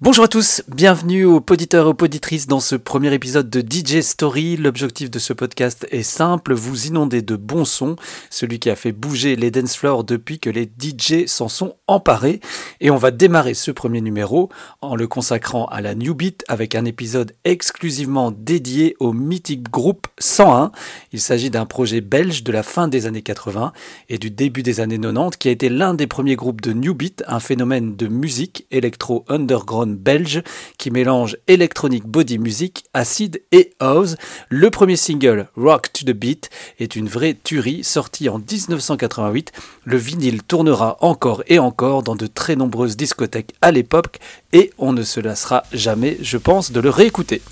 Bonjour à tous, bienvenue aux poditeurs et aux poditrices dans ce premier épisode de DJ Story. L'objectif de ce podcast est simple, vous inonder de bons sons, celui qui a fait bouger les dance floors depuis que les DJ s'en sont emparés. Et on va démarrer ce premier numéro en le consacrant à la New Beat avec un épisode exclusivement dédié au mythique groupe 101. Il s'agit d'un projet belge de la fin des années 80 et du début des années 90 qui a été l'un des premiers groupes de New Beat, un phénomène de musique électro-underground belge qui mélange électronique body music, acid et house. Le premier single, Rock to the Beat, est une vraie tuerie sortie en 1988. Le vinyle tournera encore et encore dans de très nombreuses discothèques à l'époque et on ne se lassera jamais, je pense, de le réécouter.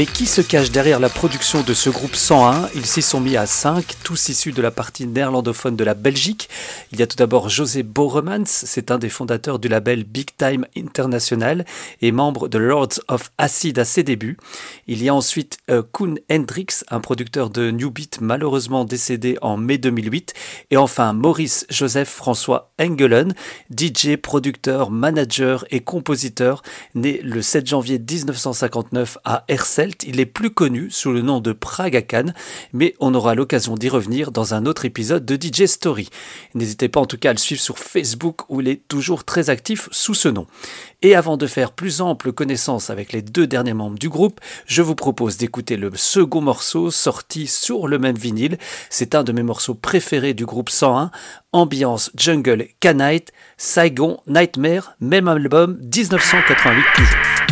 Mais qui se cache derrière la production de ce groupe 101 Ils s'y sont mis à 5, tous issus de la partie néerlandophone de la Belgique. Il y a tout d'abord José Boremans, c'est un des fondateurs du label Big Time International et membre de Lords of Acid à ses débuts. Il y a ensuite euh, Koen Hendricks, un producteur de New Beat malheureusement décédé en mai 2008. Et enfin Maurice Joseph François Engelen, DJ, producteur, manager et compositeur, né le 7 janvier 1959 à Hersel il est plus connu sous le nom de Pragakan, mais on aura l'occasion d'y revenir dans un autre épisode de DJ Story. N'hésitez pas en tout cas à le suivre sur Facebook où il est toujours très actif sous ce nom. Et avant de faire plus ample connaissance avec les deux derniers membres du groupe, je vous propose d'écouter le second morceau sorti sur le même vinyle. C'est un de mes morceaux préférés du groupe 101, Ambiance Jungle Canite, Saigon Nightmare, même album 1988 toujours.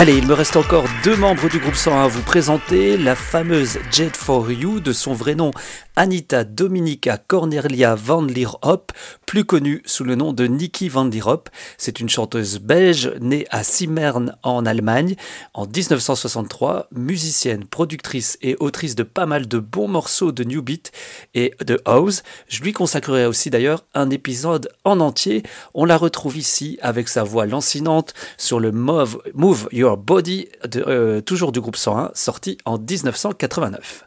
Allez, il me reste encore deux membres du groupe 101 à vous présenter. La fameuse Jet for You, de son vrai nom Anita Dominica Cornelia van Lierop, plus connue sous le nom de Nikki van Lierop. C'est une chanteuse belge née à Simmern en Allemagne en 1963, musicienne, productrice et autrice de pas mal de bons morceaux de New Beat et de House. Je lui consacrerai aussi d'ailleurs un épisode en entier. On la retrouve ici avec sa voix lancinante sur le Move, Move Your Body, euh, toujours du groupe 101, sorti en 1989.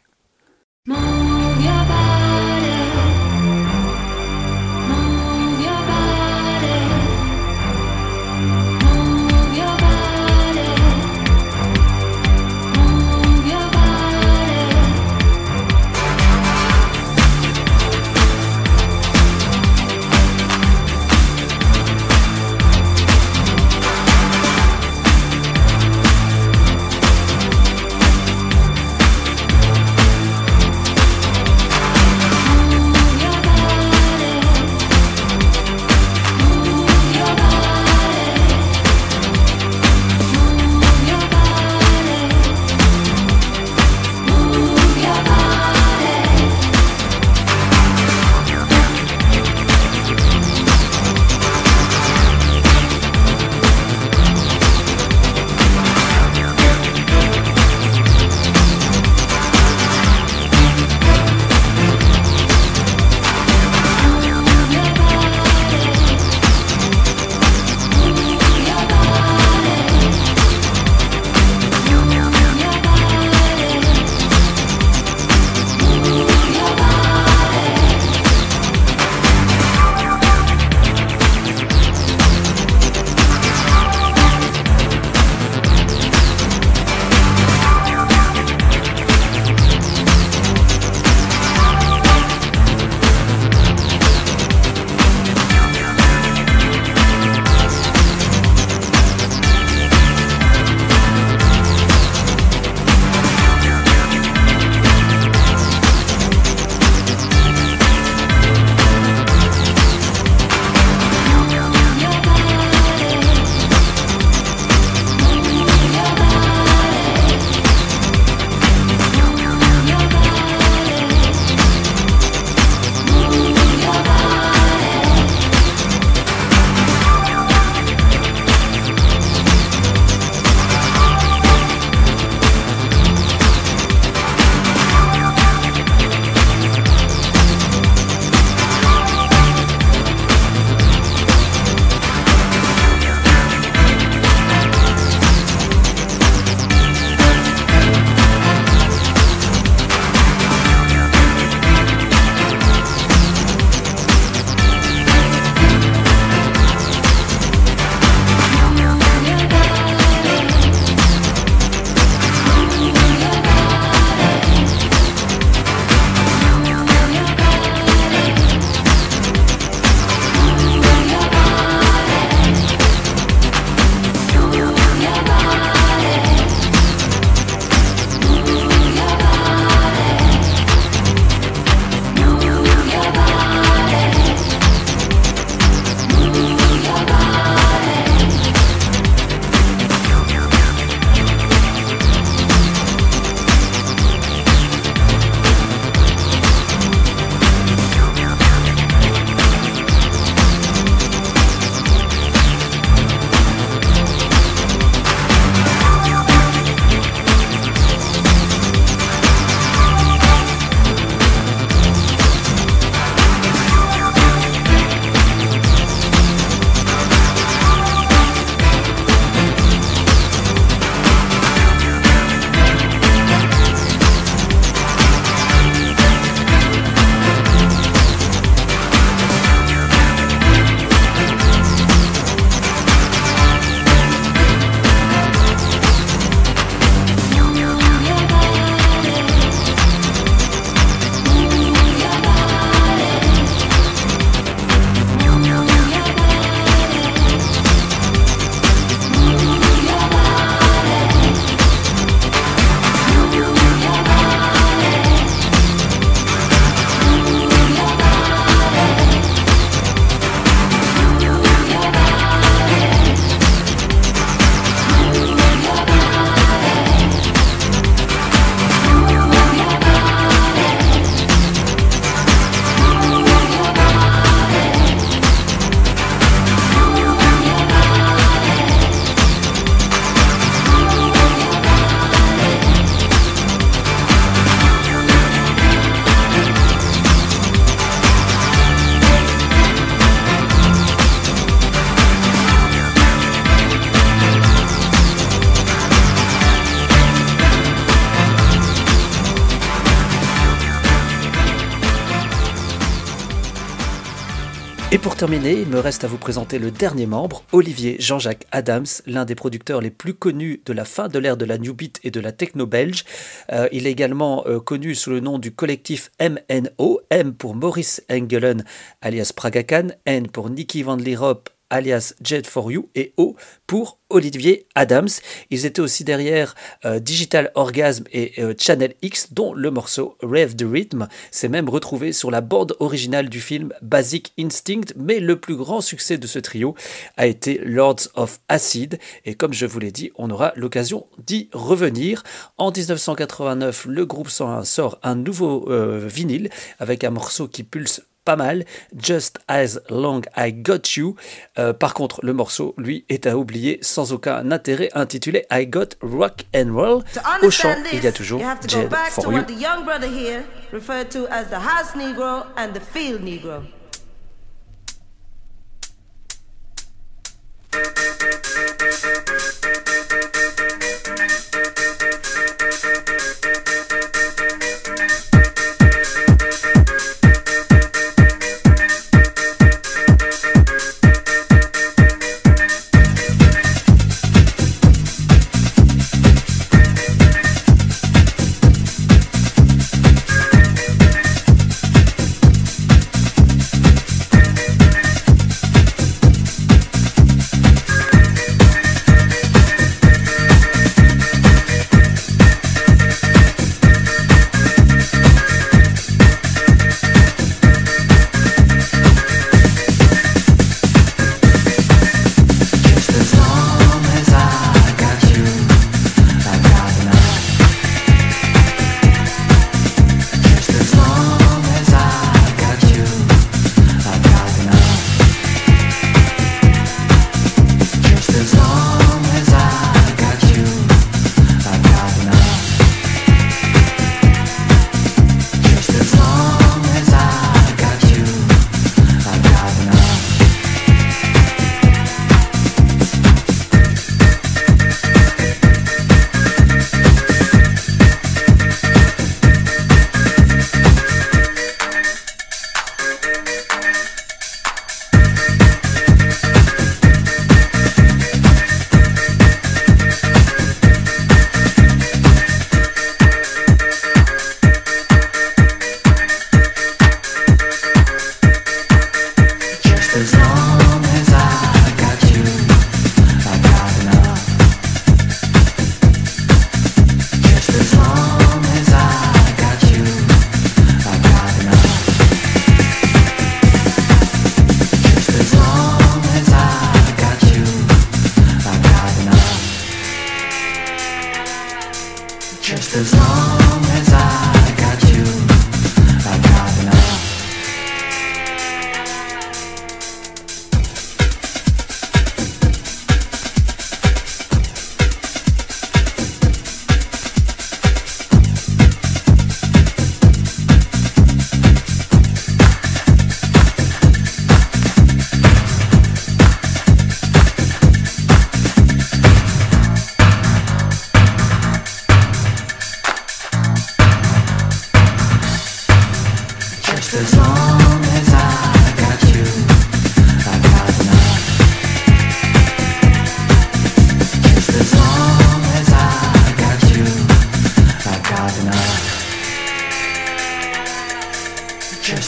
Et pour terminer, il me reste à vous présenter le dernier membre, Olivier Jean-Jacques Adams, l'un des producteurs les plus connus de la fin de l'ère de la New Beat et de la techno belge. Euh, il est également euh, connu sous le nom du collectif MNO, M pour Maurice Engelen alias Pragakan, N pour Nicky Van Lierop alias Jet for You et O pour Olivier Adams. Ils étaient aussi derrière euh, Digital Orgasm et euh, Channel X, dont le morceau Rave the Rhythm s'est même retrouvé sur la bande originale du film Basic Instinct. Mais le plus grand succès de ce trio a été Lords of Acid. Et comme je vous l'ai dit, on aura l'occasion d'y revenir. En 1989, le groupe 101 sort un nouveau euh, vinyle avec un morceau qui pulse pas mal. Just as long I got you. Euh, par contre, le morceau, lui, est à oublier sans aucun intérêt, intitulé I got rock and roll. Au chant, il y a toujours you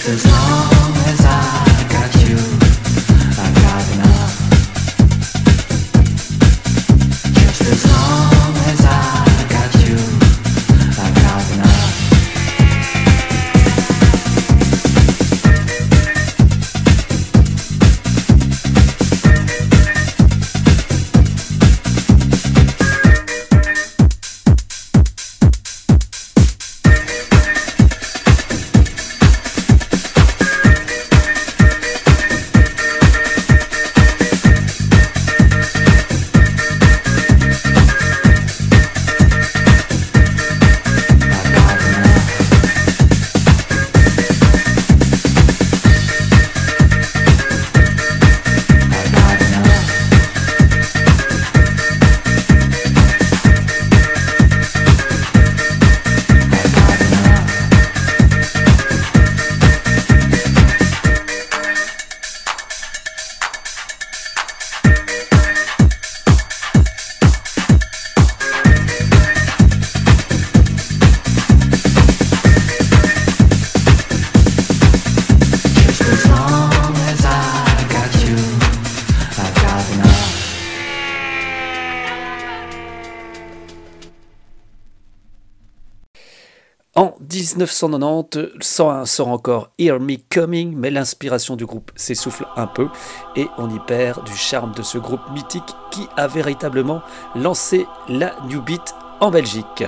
This is all. 1990, 101 sort encore Hear Me Coming, mais l'inspiration du groupe s'essouffle un peu et on y perd du charme de ce groupe mythique qui a véritablement lancé la New Beat en Belgique.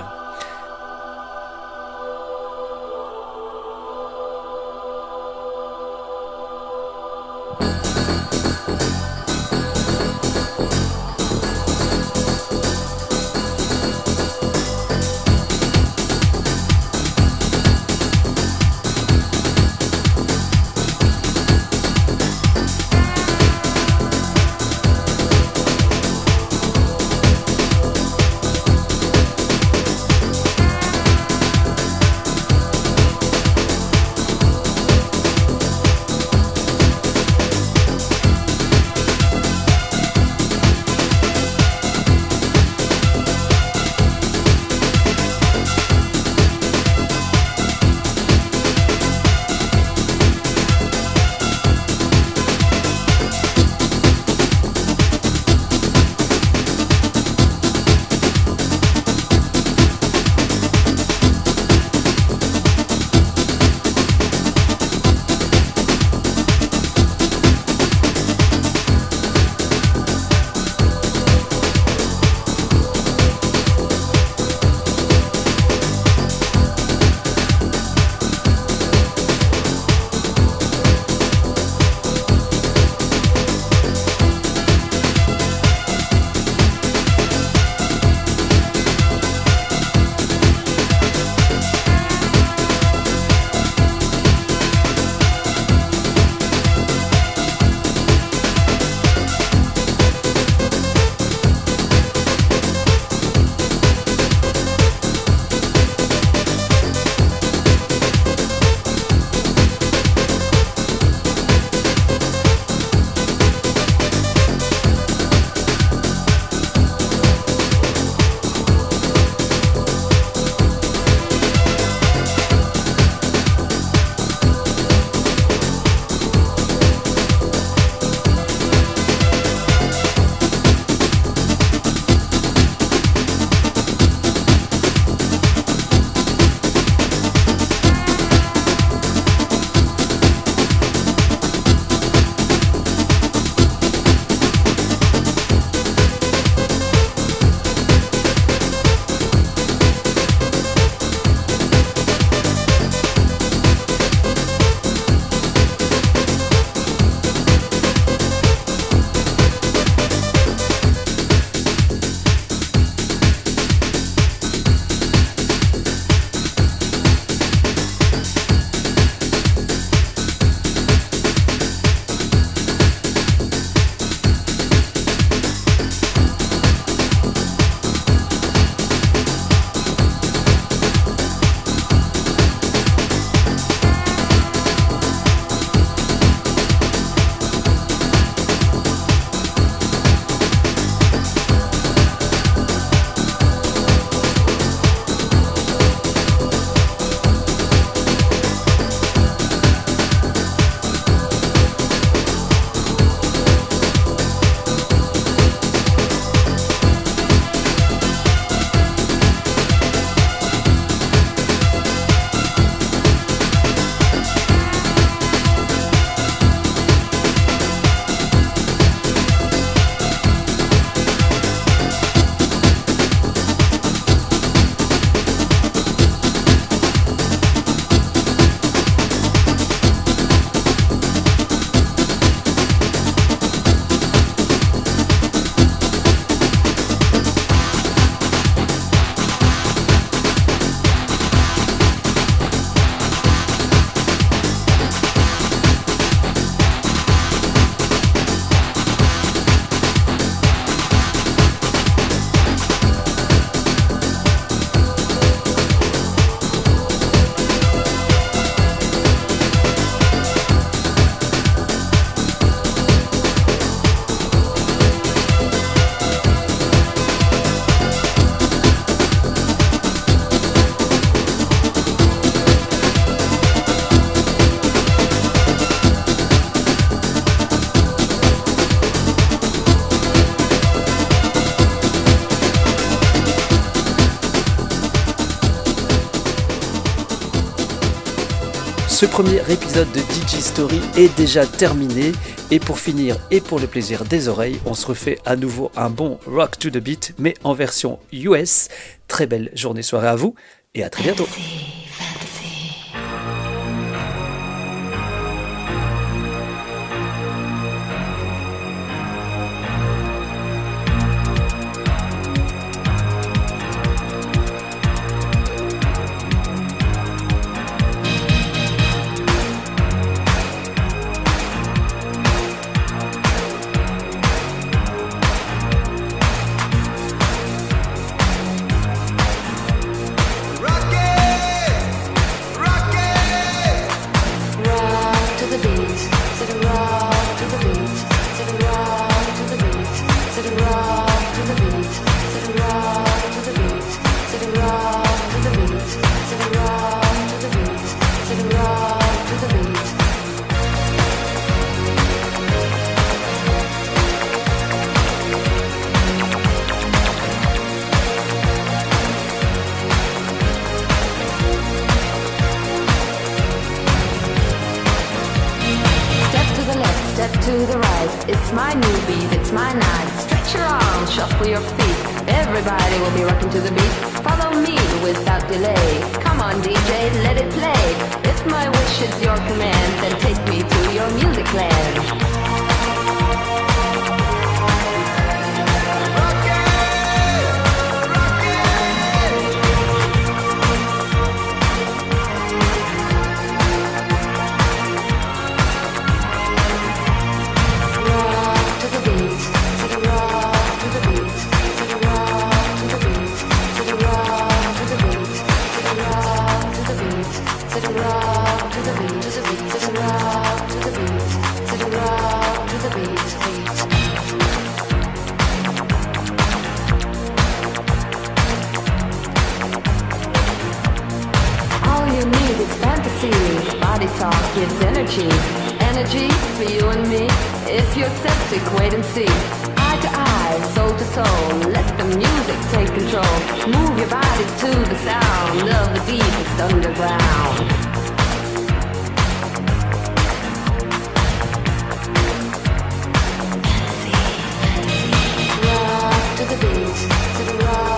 Ce premier épisode de DJ Story est déjà terminé et pour finir et pour le plaisir des oreilles, on se refait à nouveau un bon Rock to the Beat mais en version US. Très belle journée soirée à vous et à très bientôt. It's my new beat, it's my night. Stretch your arms, shuffle your feet. Everybody will be rocking to the beat. Follow me without delay. Come on, DJ, let it play. If my wish is your command, then take me to your music land. Gives energy. For you and me. If you're septic, wait and see. Eye to eye, soul to soul. Let the music take control. Move your body to the sound of the deepest underground. To the beat, to the rock.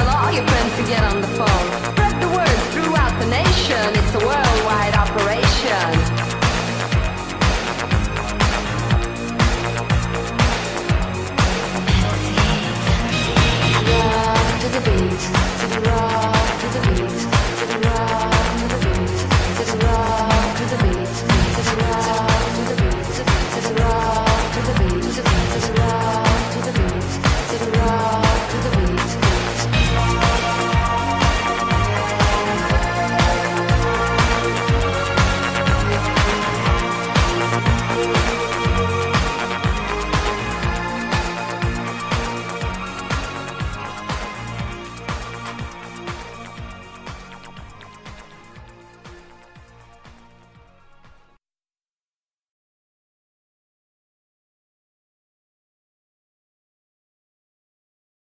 tell all your friends to get on the phone.